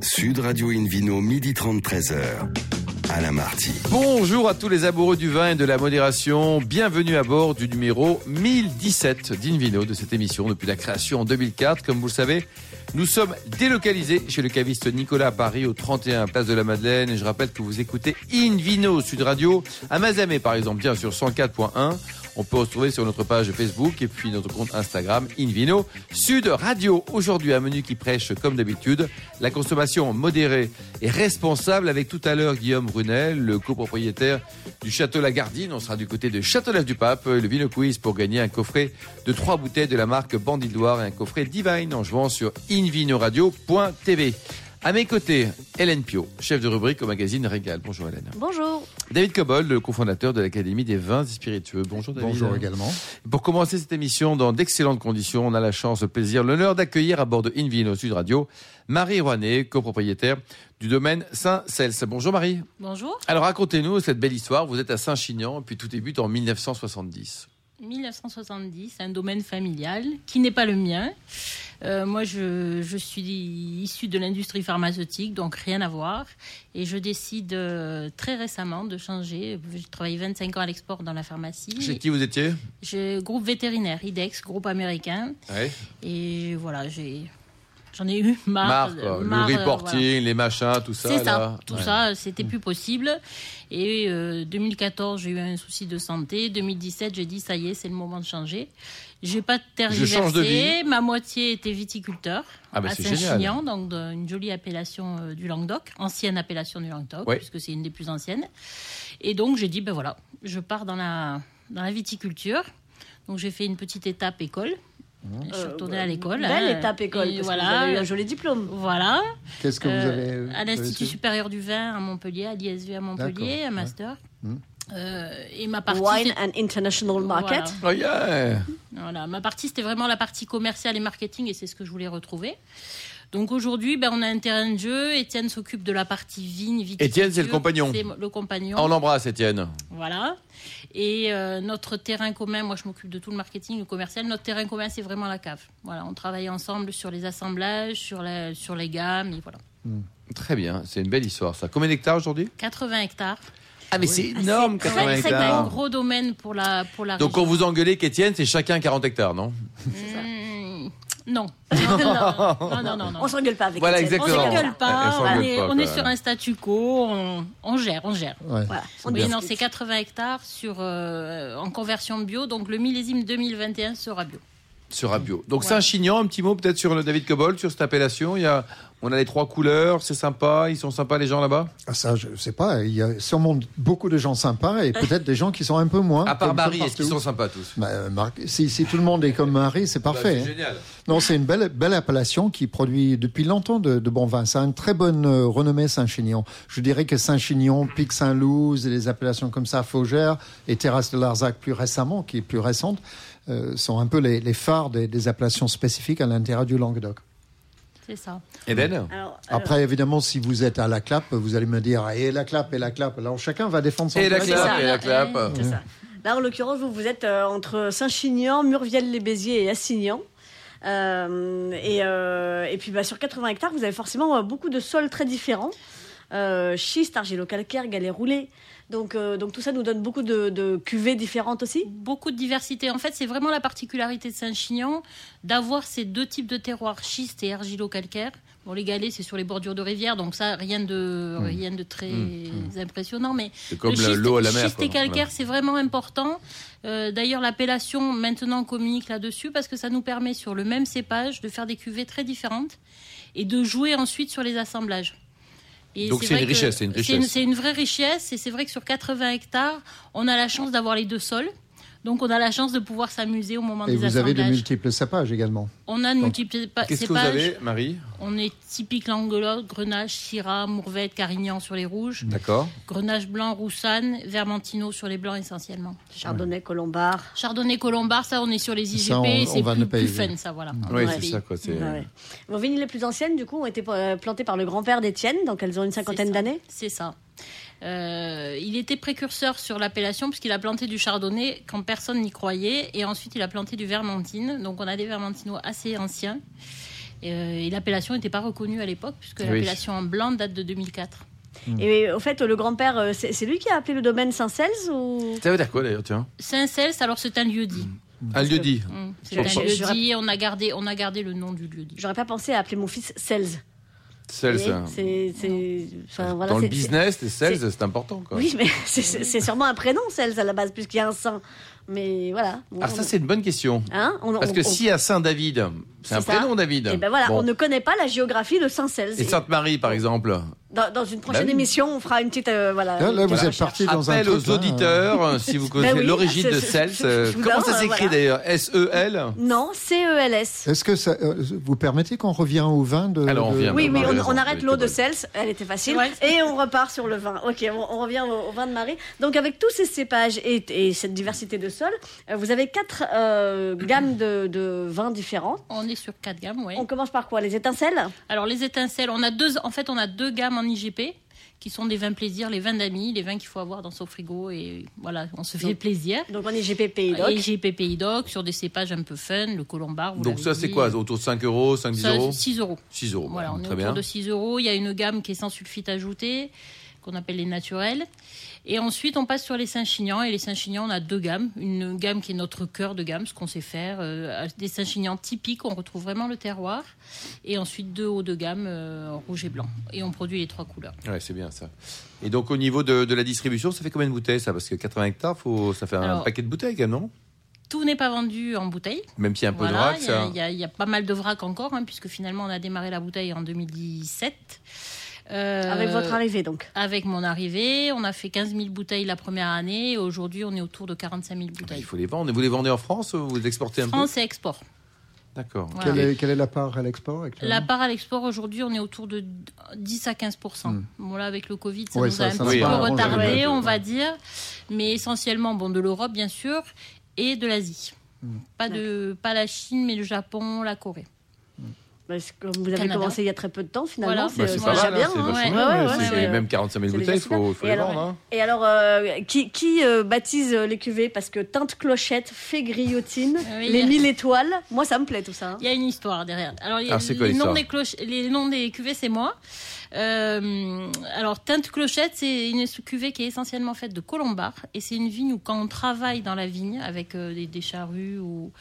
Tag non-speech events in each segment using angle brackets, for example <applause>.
Sud Radio Invino, midi 30, 13h. Alain Marty. Bonjour à tous les amoureux du vin et de la modération. Bienvenue à bord du numéro 1017 d'Invino de cette émission depuis la création en 2004. Comme vous le savez, nous sommes délocalisés chez le caviste Nicolas à Paris au 31 Place de la Madeleine. Et je rappelle que vous écoutez Invino Sud Radio à Mazamé par exemple, bien sur 104.1. On peut retrouver sur notre page Facebook et puis notre compte Instagram Invino Sud Radio. Aujourd'hui, un menu qui prêche, comme d'habitude, la consommation modérée et responsable avec tout à l'heure Guillaume Brunel, le copropriétaire du Château Lagardine. On sera du côté de Châteauneuf-du-Pape, le Vino Quiz pour gagner un coffret de trois bouteilles de la marque Bandidoire et un coffret Divine en jouant sur invinoradio.tv. À mes côtés, Hélène Pio, chef de rubrique au magazine Régal. Bonjour Hélène. Bonjour. David Cobol, le cofondateur de l'Académie des vins et spiritueux. Bonjour David. Bonjour également. Pour commencer cette émission dans d'excellentes conditions, on a la chance, le plaisir, l'honneur d'accueillir à bord de Invino Sud Radio Marie Rouanet, copropriétaire du domaine Saint-Cels. Bonjour Marie. Bonjour. Alors racontez-nous cette belle histoire. Vous êtes à Saint-Chinian, puis tout débute en 1970. 1970, un domaine familial qui n'est pas le mien. Euh, moi, je, je suis issue de l'industrie pharmaceutique, donc rien à voir. Et je décide euh, très récemment de changer. J'ai travaillé 25 ans à l'export dans la pharmacie. Chez qui vous étiez? J'ai groupe vétérinaire, IDEX, groupe américain. Ouais. Et voilà, j'ai J'en ai eu marre. Marre, le euh, reporting, voilà. les machins, tout ça. C'est ça, tout Ouais. ça, c'était plus possible. Et euh, 2014, j'ai eu un souci de santé. 2017, j'ai dit ça y est, c'est le moment de changer. J'ai pas tergiversé. change de vie. Ma moitié était viticulteur Ah bah à c'est Saint-Chinian, donc de- une jolie appellation euh, du Languedoc, ancienne appellation du Languedoc, puisque c'est une des plus anciennes. Et donc j'ai dit ben voilà, je pars dans la dans la viticulture. Donc j'ai fait une petite étape école. Je suis retournée à l'école. Belle hein. étape école, parce voilà. que vous avez eu un joli diplôme. Voilà. Qu'est-ce que vous Euh, avez à l'Institut su supérieur du vin à Montpellier, à l'ISV à Montpellier, un master. Hmm. Euh, et ma partie, Wine and International Market. Voilà. Oh yeah Voilà, ma partie c'était vraiment la partie commerciale et marketing et c'est ce que je voulais retrouver. Donc aujourd'hui, ben, on a un terrain de jeu. Étienne s'occupe de la partie vigne, viticulture. Étienne, c'est le compagnon. C'est le compagnon. On l'embrasse, Étienne. Voilà. Et euh, notre terrain commun, moi je m'occupe de tout le marketing, le commercial. Notre terrain commun, c'est vraiment la cave. Voilà, on travaille ensemble sur les assemblages, sur, la, sur les gammes, et voilà. Très bien, c'est une belle histoire ça. Combien d'hectares aujourd'hui? 80 hectares. Ah mais c'est énorme, C'est 80 vrai que c'est un hectares. gros domaine pour la, pour la Donc quand vous engueulez qu'Étienne, c'est chacun 40 hectares, non? Mmh, <laughs> non. Non, non, non, non, non. On s'engueule pas avec Voilà, Étienne. On exactement. s'engueule pas, on on, s'engueule est, pas, on quoi. est sur un statu quo, on, on gère, on gère. Ouais. Voilà. On Oui, non, c'est 80 hectares sur, euh, en conversion bio, donc le millésime 2021 sera bio. Sera bio. Donc Ouais. Saint-Chinian, un petit mot peut-être sur le David Cobol, sur cette appellation. Il y a, on a les trois couleurs, c'est sympa, ils sont sympas les gens là-bas? Ah, Ça, je sais pas. Il y a sûrement beaucoup de gens sympas et <laughs> peut-être des gens qui sont un peu moins. À part Marie, est-ce qu'ils sont sympas tous? Bah, euh, Marc, si, si tout le monde est comme Marie, c'est parfait. Bah, hein. C'est génial. Non, c'est une belle, belle appellation qui produit depuis longtemps de, de bons vins. Ça a une très bonne euh, renommée Saint-Chinian. Je dirais que Saint-Chinian, Pic Saint-Loup, et les appellations comme ça, Faugère et Terrasse de Larzac plus récemment, qui est plus récente, euh, sont un peu les, les phares des, des appellations spécifiques à l'intérieur du Languedoc. C'est ça. Eden Alors, alors, Après, évidemment, si vous êtes à la clap, vous allez me dire, et la clap, et la clap. Alors chacun va défendre son Et la côté. clap, ça. et la clap. C'est ça. Là, en l'occurrence, vous, vous êtes euh, entre Saint-Chinian, Murviel-les-Béziers et Assignan. Euh, et, euh, et puis, bah, sur 80 hectares, vous avez forcément euh, beaucoup de sols très différents. Euh, schiste, argilo-calcaire, galets roulés. Donc, euh, donc, tout ça nous donne beaucoup de, de cuvées différentes aussi. Beaucoup de diversité. En fait, c'est vraiment la particularité de Saint-Chinian d'avoir ces deux types de terroirs, schiste et argilo-calcaire. Bon, les galets, c'est sur les bordures de rivière, donc ça, rien de, rien de très impressionnant. Mais C'est comme le schiste, l'eau à la mer. schiste et calcaire, c'est vraiment important. Euh, D'ailleurs, l'appellation maintenant communique là-dessus parce que ça nous permet sur le même cépage de faire des cuvées très différentes et de jouer ensuite sur les assemblages. Et Donc c'est une richesse, c'est une richesse. c'est une vraie richesse et c'est vrai que sur 80 hectares, on a la chance d'avoir les deux sols. Donc on a la chance de pouvoir s'amuser au moment Et des vous avez de assemblages. multiples cépages également. On a de multiples pa- Qu'est-ce que vous cépages. avez, Marie On est typique Languedoc, Grenache, Syrah, Mourvèdre, Carignan sur les rouges, D'accord. Grenache blanc, Roussanne, Vermentino sur les blancs essentiellement. Chardonnay, Colombard. Chardonnay, Colombard, ça on est sur les IGP, Ça, on- on c'est va plus, ne pas plus fun ça voilà. Oui, Ouais. c'est ça quoi. Ah ouais. Vos vignes les plus anciennes, du coup, ont été euh, plantées par le grand-père d'Étienne, donc elles ont une cinquantaine d'années. C'est ça. Euh, il était précurseur sur l'appellation puisqu'il a planté du chardonnay quand personne n'y croyait et ensuite il a planté du vermentine. Donc on a des vermentinos assez anciens. Et, euh, et l'appellation n'était pas reconnue à l'époque, puisque Oui. l'appellation en blanc date de 2004. Et au fait, le grand-père, euh, c'est c'est lui qui a appelé le domaine Saint-Cels ou? Ça veut dire quoi d'ailleurs, tiens Saint-Cels, alors c'est un lieu-dit. Un lieu dit. Hum, C'est Je- un je- je- lieu-dit, on, a gardé- on a gardé le nom du lieu-dit. J'aurais pas pensé à appeler mon fils Cels. Ça. C'est, c'est, enfin, voilà, Dans le c'est- business, les sales, c'est- c'est important. Quoi. Oui, mais <laughs> c'est- c'est c'est sûrement un prénom, Cels, à la base, puisqu'il y a un saint. Mais voilà. Ah, ça, on- c'est une bonne question. Hein on- Parce que on- si à Saint-David, c'est un C'est ça. prénom, David. Et ben voilà, Bon. on ne connaît pas la géographie de Saint-Cels. Et Sainte-Marie, par exemple. Dans, dans une prochaine Bah oui. émission, on fera une petite. euh, voilà, Là, là, une vous êtes parti dans un Appel aux là, auditeurs, euh, si vous <laughs> connaissez Ben oui, l'origine de Cels. euh, Comment ça s'écrit voilà. d'ailleurs? S-E-L Non, C-E-L-S. Est-ce que ça, euh, vous permettez qu'on revient au vin de Alors, on de- revient. Oui, Ah, oui, bah, on, arrête l'eau de. Cels, elle était facile, Ouais. et on repart sur le vin. Ok, on, on revient au, au vin de Marie. Donc avec tous ces cépages et, et cette diversité de sols, euh, vous avez quatre euh, gammes de, de vins différents. On est sur quatre gammes, oui. On commence par quoi? Les étincelles? Alors les étincelles, on a deux, en fait, on a deux gammes en IGP qui sont des vins plaisir, les vins d'amis, les vins qu'il faut avoir dans son frigo et voilà, on se fait Donc, plaisir. Donc on est GP Pays d'Oc. IGP Pays d'Oc sur des cépages un peu fun, le colombard. vous Donc ça, c'est quoi Autour de 5 euros, 5, 10 Ça, euros 6 euros. 6 euros. Voilà, on est très autour bien. de 6 euros. Il y a une gamme qui est sans sulfite ajouté, qu'on appelle les naturels. Et ensuite, on passe sur les Saint-Chinians. Et les Saint-Chinians, on a deux gammes. Une gamme qui est notre cœur de gamme, ce qu'on sait faire. euh, des Saint-Chinians typiques, on retrouve vraiment le terroir. Et ensuite, deux hauts de gamme, euh, rouge et blanc. Et on produit les trois couleurs. Ouais, c'est bien ça. Et donc au niveau de, de la distribution, ça fait combien de bouteilles ça? Parce que 80 hectares, faut, ça fait un Alors, paquet de bouteilles quand même, non? Tout n'est pas vendu en bouteille. Même s'il y a un peu de vrac, ça. y il y a pas mal de vrac encore, hein, puisque finalement, on a démarré la bouteille en 2017. Euh, Avec votre arrivée donc. Avec mon arrivée, on a fait 15 000 bouteilles la première année. Et aujourd'hui, on est autour de 45 000 Ah, Il bouteilles. faut les vendre. Vous les vendez en France ou vous les exportez un France et export. peu D'accord. Voilà. Quelle, est, quelle est la part à l'export La part à l'export aujourd'hui, on est autour de 10 à 15 Bon là, avec le Covid, ça Ouais, nous ça- a un ça petit peu retardé, ouais. on va dire, mais essentiellement bon de l'Europe bien sûr et de l'Asie. Pas de pas la Chine, mais le Japon, la Corée. Parce que comme vous avez Canada. commencé il y a très peu de temps finalement, Voilà. c'est Bah, déjà bien. hein, c'est hein. Ouais, bien, ouais, ouais, ouais, c'est ouais. Même 45 000 C'est bouteilles, il faut, faut Et les alors, vendre. hein. Et alors, euh, qui, qui euh, baptise euh, les cuvées? Parce que teinte clochette, fait grillotine, Oui, les a- mille étoiles, moi ça me plaît tout ça. hein. Il y a une histoire derrière. Alors, les, Ah, c'est quoi les l'histoire noms des cloches, les noms des cuvées, c'est moi. Euh, alors, Teinte Clochette, c'est une cuvée qui est essentiellement faite de colombard. Et c'est une vigne où, quand on travaille dans la vigne avec euh, des, des charrues, ou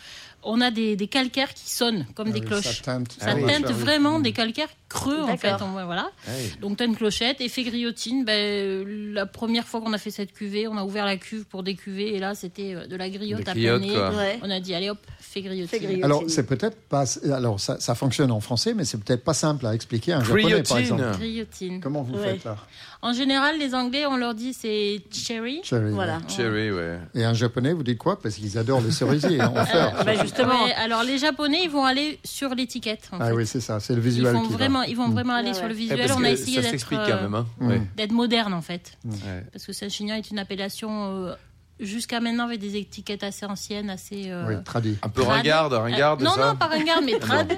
on a des, des calcaires qui sonnent comme Ah des oui, cloches. Ça teinte, Ça Ah oui. teinte vraiment des calcaires creux, en fait. On- voilà. Ouais. Donc, Teinte Clochette. Effet griotine, ben, la première fois qu'on a fait cette cuvée, on a ouvert la cuve pour décuver. Et là, c'était euh, de la griotte Des à griottes. Ouais. On a dit, allez hop, fait griotine. Alors, c'est peut-être pas. Alors, ça, ça fonctionne en français, mais c'est peut-être pas simple à expliquer à un japonais, par exemple. Griotine. Comment vous Ouais. faites là? En général, les Anglais, on leur dit c'est cherry. Cherry, Voilà. ouais. Cherry, ouais. Et un japonais, vous dites quoi? Parce qu'ils adorent le cerisier. hein, <laughs> en. Ah bah, justement. Alors les Japonais, ils vont aller sur l'étiquette. Ah fait. oui, c'est ça, c'est le ils visuel vont qui va. Vraiment, ils vont vraiment aller sur le. Eh, visuel. on a essayé d'être euh. Hein. Mm. Ouais. d'être moderne en fait, Ouais. parce que Saint-Chinian est une appellation euh, jusqu'à maintenant avec des étiquettes assez anciennes, assez. euh, Oui, traduit. Un peu trad. ringarde, ringarde, Euh, non, ça non, pas ringarde, mais <laughs> trad.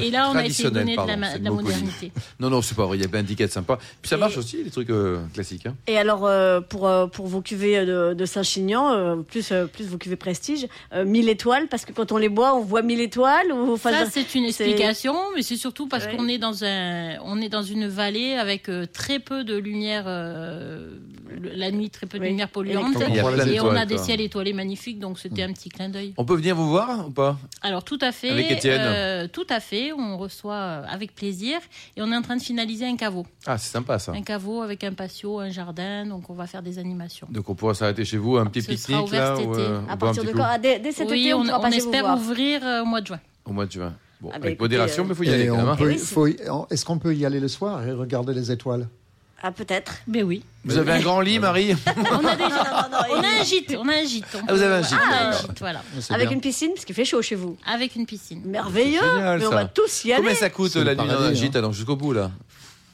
Et là, on a essayé de Traditionnel, donner de la, de modernité. Non, non, c'est pas vrai. Il y a plein d'étiquettes sympas. Puis ça Et- marche aussi, les trucs euh, classiques. Hein. Et alors, euh, pour, euh, pour vos cuvées de, de Saint-Chinian, euh, plus, euh, plus vos cuvées prestige, euh, 1000 étoiles, parce que quand on les boit, on voit 1000 étoiles ou, enfin, Ça, c'est une explication, mais c'est surtout parce Ouais. qu'on est dans un, on est dans une vallée avec euh, très peu de lumière, euh, la nuit, très peu de Oui. lumière polluante, Et on a des ciels étoilés magnifiques, donc c'était un petit clin d'œil. On peut venir vous voir ou pas? Alors tout à fait, Avec Étienne. euh, tout à fait, on reçoit euh, avec plaisir, et on est en train de finaliser un caveau, Ah, c'est sympa ça. un caveau avec un patio, un jardin, donc on va faire des animations. Donc on pourra s'arrêter chez vous, un petit pique-nique là cet ou, été. euh, à partir de petit quand? Ah, dès, dès cet oui, été, on, on, pourra on passer vous espère voir. ouvrir euh, au mois de juin. Au mois de juin. Bon, Ah, bah, avec écoutez, modération, euh, mais il faut y aller hein. Est-ce qu'on peut y aller le soir et regarder les étoiles? Ah, peut-être. Mais oui, Vous avez un grand lit, Marie <laughs> on a déjà, Non, non, non, on a un gîte, on a un gîte. on Ah, vous avez un gîte, on a un d'accord. gîte, voilà, C'est Avec bien. une piscine, parce qu'il fait chaud chez vous. avec une piscine. Merveilleux génial, Mais on va tous y aller. Combien ça coûte la nuit dans un gîte hein. alors jusqu'au bout là?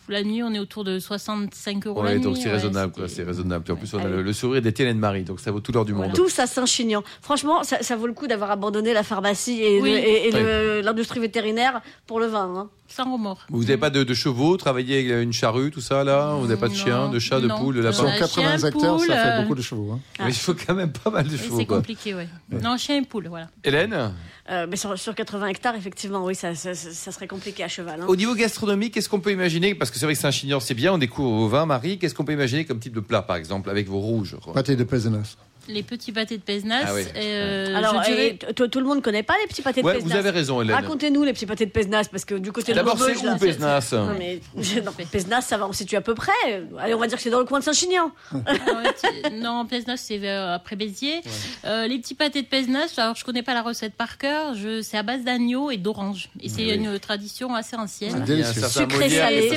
La nuit, on est autour de 65 euros la Ouais, nuit. donc c'est ouais, raisonnable, quoi, c'est raisonnable. Puis en plus, on a le, le sourire d'Étienne et de Marie, donc ça vaut tout l'or du Voilà. monde. Tous à Saint-Chinian. Franchement, ça, ça vaut le coup d'avoir abandonné la pharmacie et, Oui. le- et- et le- l'industrie vétérinaire pour le vin. hein. Sans remords. Vous n'avez pas de, de chevaux, travaillez avec une charrue, tout ça là Vous n'avez pas de Non, chiens, de chats, de non. poules, de Non. Sur lapins Euh, 80 chien, hectares, poule, ça fait euh, beaucoup de chevaux. hein. Mais il faut quand même pas mal de chevaux. c'est quoi. compliqué, ouais. Non, chien et poule, voilà. Hélène, Euh, mais sur, sur 80 hectares, effectivement, oui, ça, ça- ça- ça serait compliqué à cheval. hein. au niveau gastronomique, qu'est-ce qu'on peut imaginer? Parce que c'est vrai que Saint-Chinian, c'est bien, on découvre au vin, Marie. Qu'est-ce qu'on peut imaginer comme type de plat, par exemple, avec vos rouges Pâté de Pézenas. Les petits pâtés de Pézenas. Ah oui. euh, Alors, dirais- et tout le monde ne connaît pas les petits pâtés de Ouais, Pézenas. vous avez raison, Hélène. Racontez-nous les petits pâtés de Pézenas, parce que du côté de D'abord, c'est où Pézenas Non, mais <laughs> non, Pézenas, ça va, on se situe à peu près. Allez, on va dire que c'est dans le coin de Saint-Chinian. Ah non, Pézenas, c'est vers- après Béziers. Euh, les petits pâtés de Pézenas, alors je connais pas la recette par cœur. Je, c'est à base d'agneau et d'orange. Et c'est Oui. une tradition assez ancienne. C'est Il y a un Sucré salé.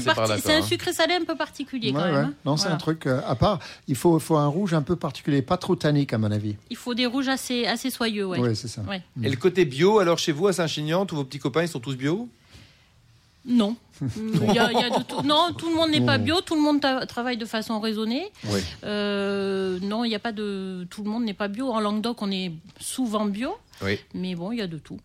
un sucré salé un peu particulier quand même. hein. Non, c'est un truc euh, à part. Il faut, un rouge un peu particulier, pas trop à mon avis. Il faut des rouges assez, assez soyeux, ouais. Oui, c'est ça. Ouais. Et le côté bio, alors chez vous à Saint-Chinian, tous vos petits copains, ils sont tous bio Non. <laughs> Il y a- il y a de tout. Non, tout le monde n'est pas bio, tout le monde travaille de façon raisonnée. Oui. Euh, non, il n'y a pas de. Tout le monde n'est pas bio. En Languedoc, on est souvent bio, Oui, mais bon, il y a de tout.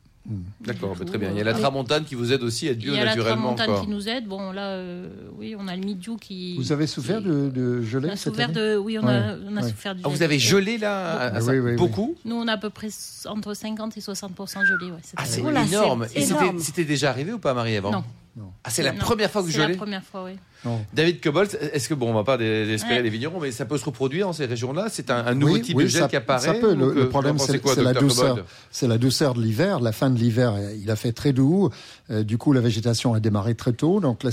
D'accord, Du bah, très bien. Il y a euh, la tramontane qui vous aide aussi à être bio il y a la naturellement. tramontane quoi. qui nous aide. Bon, là, euh, oui, on a le midiou qui. Vous avez souffert qui- de, de gelée On a cette souffert année de. Oui, on a, Ouais, on a ouais. souffert du. Ah, vous avez gelé là à- à Oui, ça oui, oui. Beaucoup Nous, on a à peu près entre 50 et 60 gelé. Ouais, Ah, c'est énorme. Et c'était- énorme. c'était déjà arrivé ou pas, Marie, avant Non. Ah, c'est la Non, première fois que vous C'est la gelez première fois, oui. Non. David Cobol, est-ce que, bon, on va pas désespérer Ouais. les vignerons, mais ça peut se reproduire dans ces régions-là? C'est un, un nouveau Oui, type oui, de gel ça- qui apparaît ça peut. Le- problème, c'est- c'est la douceur. C'est la douceur de l'hiver, la fin de l'hiver. Il a fait très doux. euh, du coup, la végétation a démarré très tôt. Donc, la-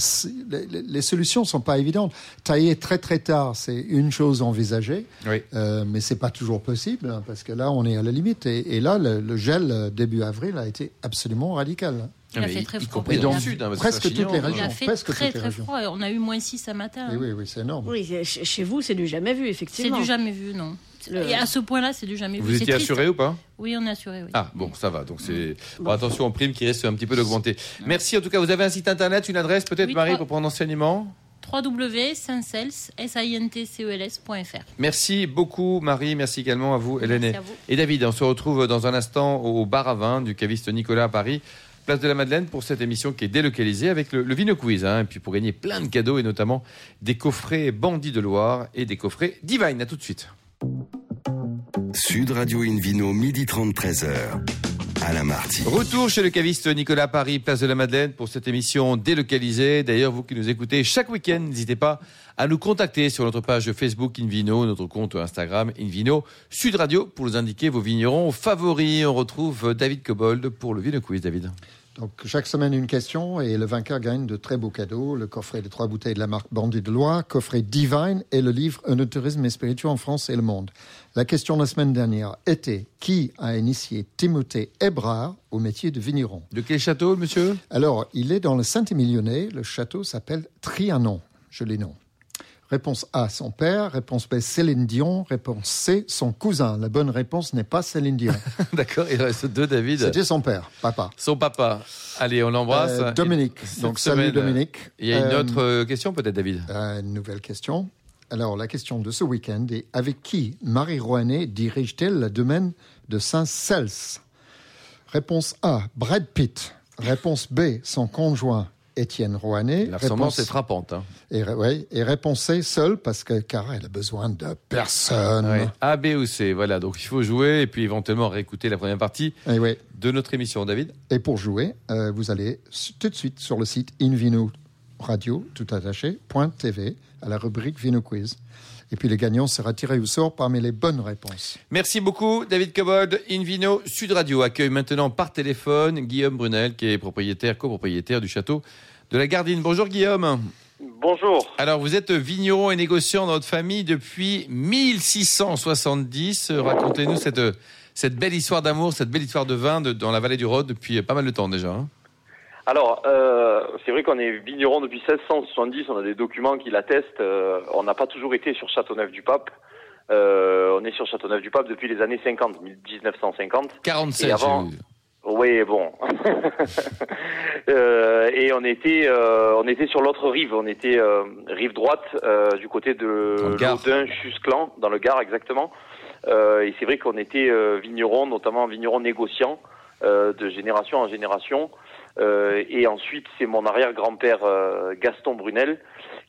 les, solutions sont pas évidentes. Tailler très très tard, c'est une chose envisagée, Oui. euh, mais c'est pas toujours possible hein, parce que là, on est à la limite. Et, et là, le, le gel euh, début avril a été absolument radical. Hein. Il a Ah, fait y- très y froid. compris Et dans donc, le sud. hein, parce que presque toutes les Il régions. a fait presque très très froid. On a eu moins 6 ce matin. Hein. oui, oui, c'est énorme. Oui, c'est- chez chez vous, c'est du jamais vu, C'est effectivement. du jamais vu, non. Le- Et à ce point-là, c'est du jamais vu. Vous C'est étiez triste. assuré ou pas Oui, on est assuré, oui. Ah bon, ça va. Donc c'est bon, attention aux primes qui risquent un petit peu d'augmenter. Merci. En tout cas, vous avez un site internet, une adresse peut-être, Oui, Marie, pour prendre enseignement. www.saintcels.fr. Merci beaucoup, Marie. Merci également à vous, Hélène Merci et- à vous. et David. On se retrouve dans un instant au bar à vin du caviste Nicolas à Paris. Place de la Madeleine pour cette émission qui est délocalisée avec le, Vino Quiz. hein, et puis pour gagner plein de cadeaux et notamment des coffrets Bandits de Loire et des coffrets Divine. À tout de suite. Sud Radio Invino, midi 30, 13h. Retour chez le caviste Nicolas Paris, place de la Madeleine, pour cette émission délocalisée. D'ailleurs, vous qui nous écoutez chaque week-end, n'hésitez pas à nous contacter sur notre page Facebook Invino, notre compte Instagram Invino Sud Radio, pour nous indiquer vos vignerons favoris. On retrouve David Cobold pour le Vino Quiz, David. Donc, chaque semaine, une question et le vainqueur gagne de très beaux cadeaux. Le coffret de trois bouteilles de la marque Bandit de Loire, coffret Divine et le livre Un tourisme et spirituel en France et le monde. La question de la semaine dernière était qui a initié Timothée Hébrard au métier de vigneron? De quel château, monsieur? Alors, il est dans le Saint-Émilionnais. Le château s'appelle Trianon. Joli nom. Réponse A, son père. Réponse B, Céline Dion. Réponse C, son cousin. La bonne réponse n'est pas Céline Dion. <laughs> D'accord, il reste deux, David. C'était son père, papa. Son papa. Allez, on l'embrasse. Euh, Dominique. Donc, semaine, salut Dominique. Il y a une Euh, autre euh, question, peut-être, David? Euh, une nouvelle question. Alors, la question de ce week-end est avec qui Marie Rouanet dirige-t-elle le domaine de Saint-Cels? Réponse A, Brad Pitt. Réponse B, son conjoint Étienne Rouanet. La ressemblance est Réponse, frappante. Hein. et, ouais, et réponse C, seule, parce que car elle a besoin de personne. Ouais. A, B ou C, voilà. Donc il faut jouer et puis éventuellement réécouter la première partie ouais. de notre émission, David. et pour jouer, euh, vous allez tout de suite sur le site Invino Radio, tout attaché, .tv, à la rubrique Vino Quiz. Et puis le gagnant sera tiré au sort parmi les bonnes réponses. Merci beaucoup, David Cobold. Invino Sud Radio accueille maintenant par téléphone Guillaume Brunel, qui est propriétaire, copropriétaire du château de la Gardine. Bonjour Guillaume. Bonjour. Alors vous êtes vigneron et négociant dans votre famille depuis 1670. Racontez-nous cette, cette belle histoire d'amour, cette belle histoire de vin de- dans la vallée du Rhône depuis pas mal de temps déjà. hein. Alors, euh, c'est vrai qu'on est vigneron depuis 1670, on a des documents qui l'attestent. euh, on n'a pas toujours été sur Châteauneuf-du-Pape. Euh, on est sur Châteauneuf-du-Pape depuis les années 50, 1950. 47, Et avant- j'ai vu. Oui, bon. <laughs> Euh, et on était, euh, on était sur l'autre rive. On était euh, rive droite euh, du côté de Dans le Gard. Laudun, Chusclan, dans le Gard exactement. Euh, et c'est vrai qu'on était euh, vignerons, notamment vignerons négociants, euh, de génération en génération. Euh, et ensuite, c'est mon arrière-grand-père euh, Gaston Brunel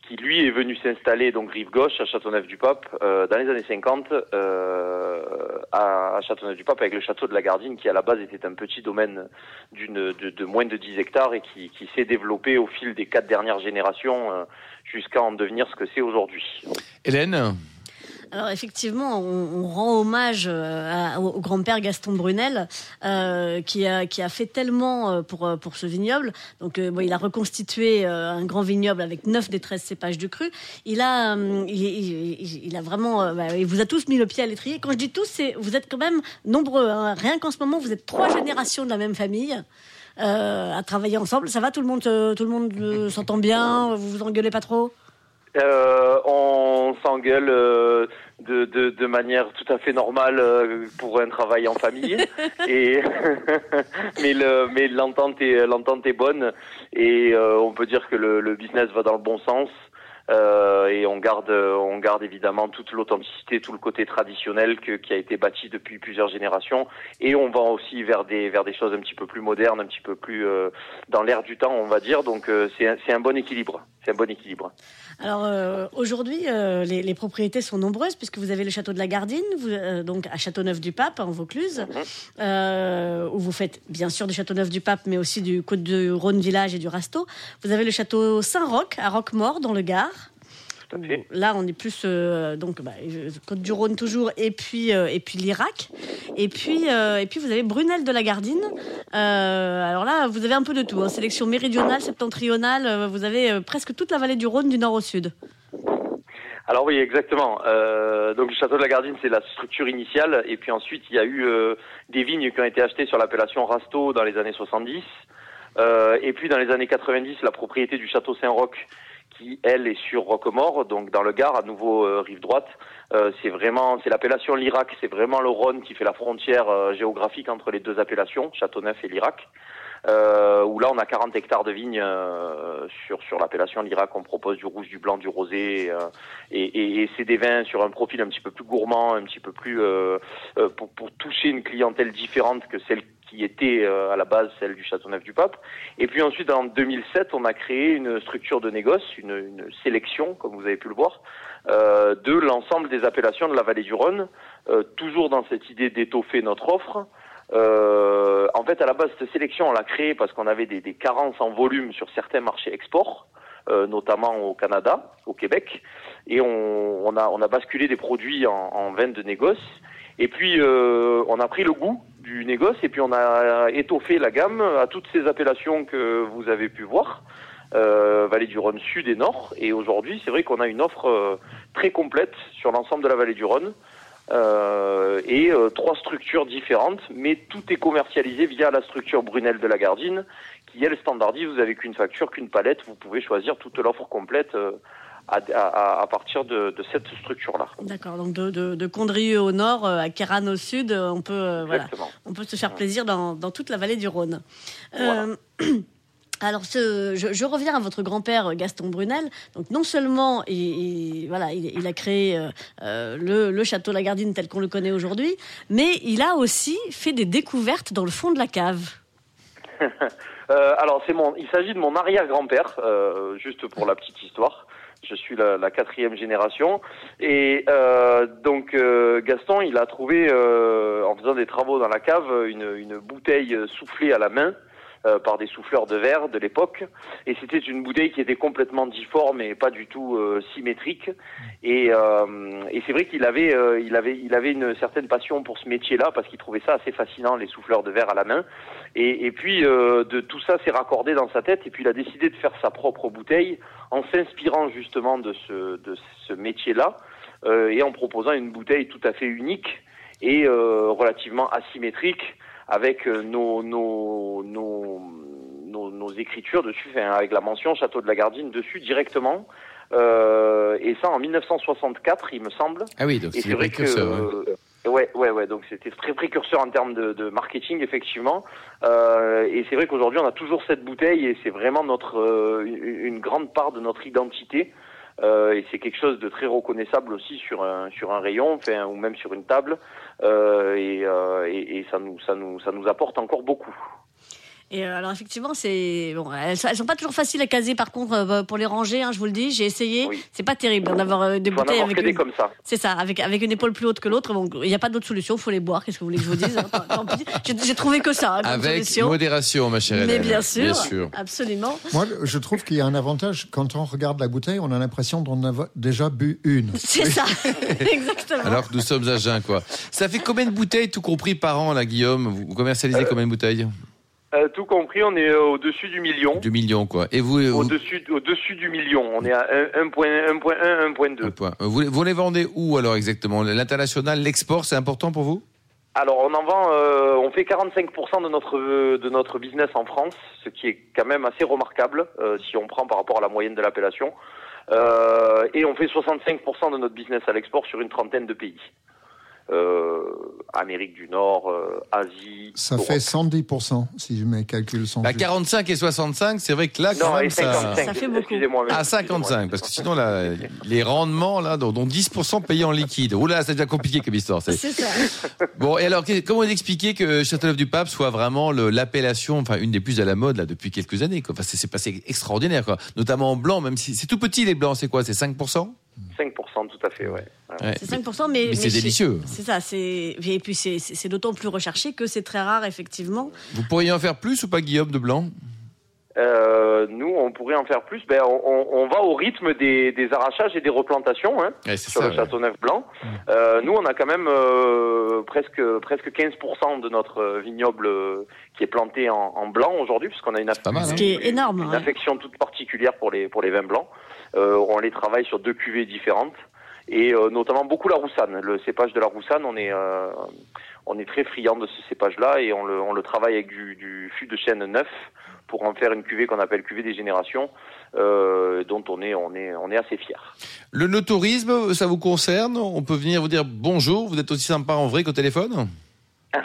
qui lui est venu s'installer donc rive gauche à Châteauneuf-du-Pape euh, dans les années 50 euh, à, Châteauneuf-du-Pape avec le château de la Gardine qui à la base était un petit domaine de, moins de 10 hectares et qui, qui s'est développé au fil des quatre dernières générations euh, jusqu'à en devenir ce que c'est aujourd'hui. Hélène? Alors effectivement, on, rend hommage euh, au, grand-père Gaston Brunel, euh, qui, a, qui a fait tellement euh, pour, pour ce vignoble. Donc il a reconstitué un grand vignoble avec 9 des 13 cépages du cru. Il a, il, a vraiment, bah, il vous a tous mis le pied à l'étrier. Quand je dis tous, c'est vous êtes quand même nombreux. hein. Rien qu'en ce moment, vous êtes trois générations de la même famille. à travailler ensemble, ça va Tout le monde, tout le monde s'entend bien Vous vous engueulez pas trop? Euh, on s'engueule euh, de, de, de manière tout à fait normale euh, pour un travail en famille. <laughs> et <laughs> mais le, mais l'entente est l'entente est bonne et euh, on peut dire que le, le business va dans le bon sens. Euh, et on garde, on garde évidemment toute l'authenticité, tout le côté traditionnel que, qui a été bâti depuis plusieurs générations. Et on va aussi vers des, vers des choses un petit peu plus modernes, un petit peu plus euh, dans l'air du temps, on va dire. Donc euh, c'est un, bon équilibre. C'est un bon équilibre. Alors euh, aujourd'hui, euh, les, les propriétés sont nombreuses puisque vous avez le château de la Gardine, vous, euh, donc à Châteauneuf-du-Pape en Vaucluse, euh, où vous faites bien sûr du Châteauneuf-du-Pape, mais aussi du Côte du Rhône Village et du Rasteau. Vous avez le château Saint-Roch à Roquemort dans le Gard. Tout à fait. Là, on est plus euh, donc bah, euh, Côte du Rhône toujours, et puis euh, et puis l'Irak, et puis euh, et puis vous avez Brunel de la Gardine. Alors là, vous avez un peu de tout. hein. Sélection méridionale, septentrionale. vous avez presque toute la vallée du Rhône du nord au sud. Alors oui, exactement. Euh, donc le château de la Gardine, c'est la structure initiale, et puis ensuite il y a eu euh, des vignes qui ont été achetées sur l'appellation Rasto dans les années 70, Euh, et puis dans les années 90, la propriété du château Saint-Roch, elle est sur Roquemort, donc dans le Gard, à nouveau euh, rive droite. Euh, c'est vraiment, c'est l'appellation l'Irak, c'est vraiment le Rhône qui fait la frontière euh, géographique entre les deux appellations, Châteauneuf et l'Irak. Où là on a 40 hectares de vignes sur sur l'appellation l'Irak. On propose du rouge, du blanc, du rosé, et, et, c'est des vins sur un profil un petit peu plus gourmand, un petit peu plus pour, pour toucher une clientèle différente que celle qui était euh, à la base celle du Châteauneuf-du-Pape. Et puis ensuite, en 2007, on a créé une structure de négoce, une, sélection, comme vous avez pu le voir, euh, de l'ensemble des appellations de la vallée du Rhône, euh, toujours dans cette idée d'étoffer notre offre. En fait, à la base, cette sélection, on l'a créée parce qu'on avait des, carences en volume sur certains marchés export, notamment au Canada, au Québec, et on, a, basculé des produits en, en de négoce. Et puis, euh, on a pris le goût du négoce et puis on a étoffé la gamme à toutes ces appellations que vous avez pu voir, euh, vallée du Rhône Sud et Nord. Et aujourd'hui, c'est vrai qu'on a une offre euh, très complète sur l'ensemble de la vallée du Rhône. Et trois structures différentes, mais tout est commercialisé via la structure Brunel de la Gardine, qui elle standardise. Vous avez qu'une facture, qu'une palette. Vous pouvez choisir toute l'offre complète à, à- à partir de, de cette structure-là. D'accord. Donc de, de, de Condrieu au nord euh, à Kéran au sud, euh, on peut euh, voilà, on peut se faire plaisir dans, dans toute la vallée du Rhône. Voilà. Euh, <clears throat> Alors, ce, je, je reviens à votre grand-père Gaston Brunel. Donc, non seulement il, il- voilà, il, il a créé euh, le, le château Lagardine tel qu'on le connaît aujourd'hui, mais il a aussi fait des découvertes dans le fond de la cave. <laughs> Euh, alors, c'est mon, il s'agit de mon arrière-grand-père, euh, juste pour la petite histoire. Je suis la, quatrième génération. Et euh, donc, euh, Gaston, il a trouvé, euh, en faisant des travaux dans la cave, une, une bouteille soufflée à la main euh, par des souffleurs de verre de l'époque. Et c'était une bouteille qui était complètement difforme et pas du tout euh, symétrique. Et, euh, et c'est vrai qu'il avait, euh, il avait, il avait une certaine passion pour ce métier-là parce qu'il trouvait ça assez fascinant, les souffleurs de verre à la main. Et, et puis euh, de tout ça s'est raccordé dans sa tête et puis il a décidé de faire sa propre bouteille en s'inspirant justement de ce, de ce métier-là euh, et en proposant une bouteille tout à fait unique et relativement asymétrique avec euh, nos, nos, nos, nos, nos écritures dessus, enfin, avec la mention Château de la Gardine dessus directement. Euh, et ça en 1964, il me semble. Ah oui, donc c'est vrai que euh, Ouais, ouais, ouais. Donc c'était très précurseur en termes de, de marketing, effectivement. Euh, et c'est vrai qu'aujourd'hui, on a toujours cette bouteille et c'est vraiment notre une, une grande part de notre identité. Euh, et c'est quelque chose de très reconnaissable aussi sur un sur un rayon, enfin, ou même sur une table. Euh, et, euh, et, et ça nous ça nous ça nous apporte encore beaucoup. Et euh, alors effectivement, c'est bon, elles, sont- elles sont pas toujours faciles à caser. Par contre, euh, pour les ranger, hein, je vous le dis, j'ai essayé. Oui. C'est pas terrible hein, d'avoir euh, des Il en bouteilles avoir avec une... comme ça. C'est ça, avec avec une épaule plus haute que l'autre. Bon, il n'y a pas d'autre solution. Faut les boire. Qu'est-ce que vous voulez que je vous dise hein, tant- tant pis. J'ai trouvé que ça hein, Avec solution. modération, ma chère Mais bien sûr, Bien sûr. absolument. Moi, je trouve qu'il y a un avantage. Quand on regarde la bouteille, on a l'impression d'en avoir déjà bu une. <laughs> C'est ça, exactement. Alors que nous sommes à jeun, quoi. Ça fait combien de bouteilles, tout compris, par an, là, Guillaume? Vous commercialisez combien de bouteilles? Euh, tout compris, on est euh, au-dessus du million. Du million, quoi. Et vous, vous, Au-dessus au-dessus du million. On est à 1.1, 1.1, 1.2. un point. vous, vous les vendez où, alors, exactement? L'international, l'export, c'est important pour vous? Alors on en vend, euh, on fait 45% de notre de notre business en France, ce qui est quand même assez remarquable euh, si on prend par rapport à la moyenne de l'appellation. Euh, et on fait 65% de notre business à l'export sur une trentaine de pays. Euh, Amérique du Nord, euh, Asie. Ça Europe. fait 110%, si mes calculs sont justes. 45 et 65, c'est vrai que là, quand Non, même, ça... 55. Ça fait beaucoup. Excusez-moi. Ah, excusez-moi, 55, parce que sinon, là, les rendements, là, dont, dont 10% payés en liquide. Oula, c'est déjà compliqué comme histoire. c'est- ça. Bon, et alors, comment vous expliquez que Châteauneuf-du-Pape soit vraiment l'appellation, enfin, une des plus à la mode, là, depuis quelques années, quoi? Enfin, c'est c'est passé extraordinaire, quoi. Notamment en blanc, même si c'est tout petit, les blancs, c'est quoi? C'est 5%? 5% tout à fait, ouais. C'est 5%, mais, Mais c'est délicieux. C'est ça. C'est et puis c'est d'autant plus recherché que c'est très rare effectivement. Vous pourriez en faire plus ou pas, Guillaume, de blanc? Euh, nous, on pourrait en faire plus. Ben, on, va au rythme des, des arrachages et des replantations. Hein. Ouais, sur ça, le ouais. Château Neuf Blanc. Euh, nous, on a quand même euh, presque presque 15% de notre vignoble qui est planté en, en blanc aujourd'hui, puisqu'on a une, aff- mal, hein. qui est énorme. une ouais. affection toute particulière pour les pour les vins blancs. Euh, on les travaille sur deux cuvées différentes et euh, notamment beaucoup la roussanne. Le cépage de la roussanne, on est euh, on est très friand de ce cépage-là et on le on le travaille avec du, du fût de chêne neuf pour en faire une cuvée qu'on appelle cuvée des générations, euh, dont on est on est on est assez fier. Le notourisme, ça vous concerne? On peut venir vous dire bonjour, vous êtes aussi sympa en vrai qu'au téléphone? <laughs>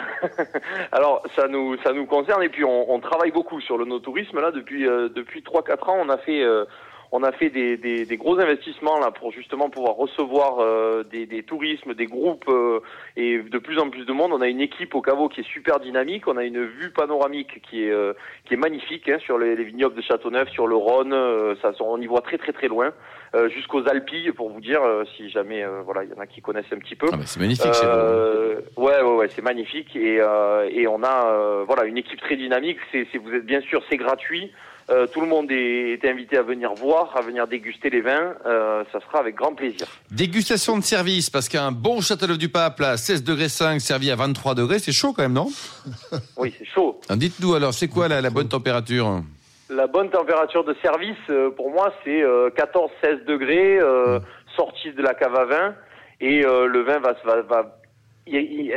Alors ça nous ça nous concerne et puis on, on travaille beaucoup sur le no-tourisme là depuis euh, depuis trois quatre ans on a fait euh, on a fait des, des, des gros investissements là pour justement pouvoir recevoir euh, des, des tourismes, des groupes euh, et de plus en plus de monde. On a une équipe au caveau qui est super dynamique. On a une vue panoramique qui est euh, qui est magnifique hein, sur les, les vignobles de Châteauneuf, sur le Rhône. euh, ça, on y voit très très très loin euh, jusqu'aux Alpilles pour vous dire euh, si jamais euh, voilà il y en a qui connaissent un petit peu. Ah, bah, c'est magnifique. Euh, ouais, ouais, ouais, c'est magnifique et euh, et on a euh, voilà une équipe très dynamique. C'est, c'est vous êtes bien sûr c'est gratuit. Euh, tout le monde est, est invité à venir voir, à venir déguster les vins. Euh, ça sera avec grand plaisir. Dégustation de service, parce qu'un bon Châteauneuf du Pape, là, 16 degrés 5, servi à 23 degrés, c'est chaud quand même, non? <laughs> Oui, c'est chaud. Alors, Dites-nous alors, c'est quoi la, la bonne température? La bonne température de service, euh, pour moi, c'est euh, 14-16 degrés, euh, sortie de la cave à vin, et euh, le vin va, va, va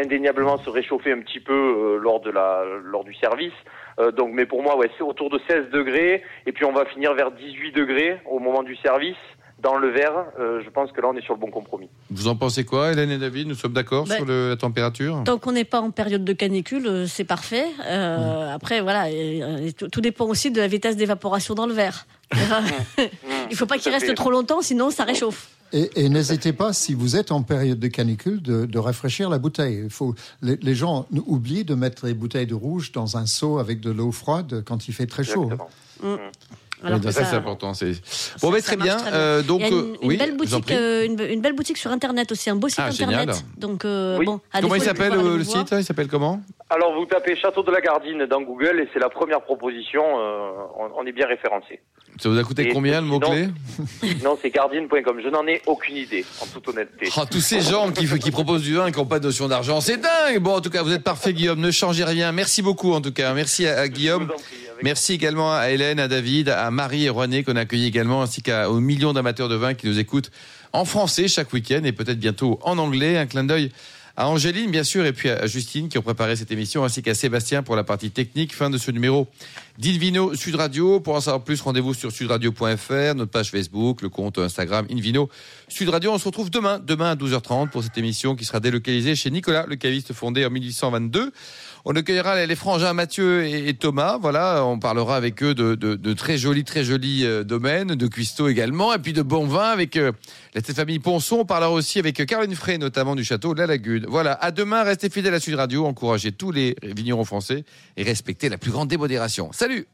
indéniablement se réchauffer un petit peu euh, lors de la lors du service. Euh, donc, mais pour moi, ouais, c'est autour de 16 degrés, et puis on va finir vers 18 degrés au moment du service. Dans le verre, euh, je pense que là, on est sur le bon compromis. Vous en pensez quoi, Hélène et David? Nous sommes d'accord Ben, sur le- la température? Tant qu'on n'est pas en période de canicule, euh, c'est parfait. Euh, Après, voilà, et, et tout, tout dépend aussi de la vitesse d'évaporation dans le verre. <laughs> <laughs> Il faut pas qu'il reste trop longtemps, sinon ça réchauffe. Et, et n'hésitez pas, si vous êtes en période de canicule, de, de rafraîchir la bouteille. Il faut, les, les gens oublient de mettre les bouteilles de rouge dans un seau avec de l'eau froide quand il fait très chaud. hein. Exactement. Alors ça, ça- c'est important. c'est- Bon, ça très bien. très bien. Euh, donc, Il y a une, euh, une oui, belle boutique, prie. euh, une, une belle boutique sur internet aussi, un beau site Ah, internet. génial. Donc euh, Oui. bon, à Comment il s'appelle euh, le site Il s'appelle comment? Alors, vous tapez Château de la Gardine dans Google et c'est la première proposition. euh, on, on est bien référencé. Ça vous a coûté Et combien le mot-clé Non, c'est gardine.com. Je n'en ai aucune idée, en toute honnêteté. Oh, tous ces gens qui, qui proposent du vin et qui n'ont pas de notion d'argent, c'est dingue. Bon, en tout cas, vous êtes parfait, Guillaume. Ne changez rien. Merci beaucoup, en tout cas. Merci à, à Guillaume. Prie, Merci également à Hélène, à David, à Marie et René qu'on a accueillis également, ainsi qu'aux millions d'amateurs de vin qui nous écoutent en français chaque week-end et peut-être bientôt en anglais. Un clin d'œil à Angéline, bien sûr, et puis à Justine qui ont préparé cette émission, ainsi qu'à Sébastien pour la partie technique. Fin de ce numéro d'Invino Sud Radio. Pour en savoir plus, rendez-vous sur sudradio.fr, notre page Facebook, le compte Instagram Invino Sud Radio. On se retrouve demain, demain à 12h30 pour cette émission qui sera délocalisée chez Nicolas, le caviste fondé en 1822. On accueillera les frangins Mathieu et Thomas. Voilà, on parlera avec eux de, très jolis, très jolis euh, domaines, de cuistots également, et puis de bons vins avec euh, la famille Ponson. On parlera aussi avec Caroline Frey, notamment du château de la Lagune. Voilà, à demain, restez fidèles à Sud Radio, encouragez tous les vignerons français et respectez la plus grande démodération. Salut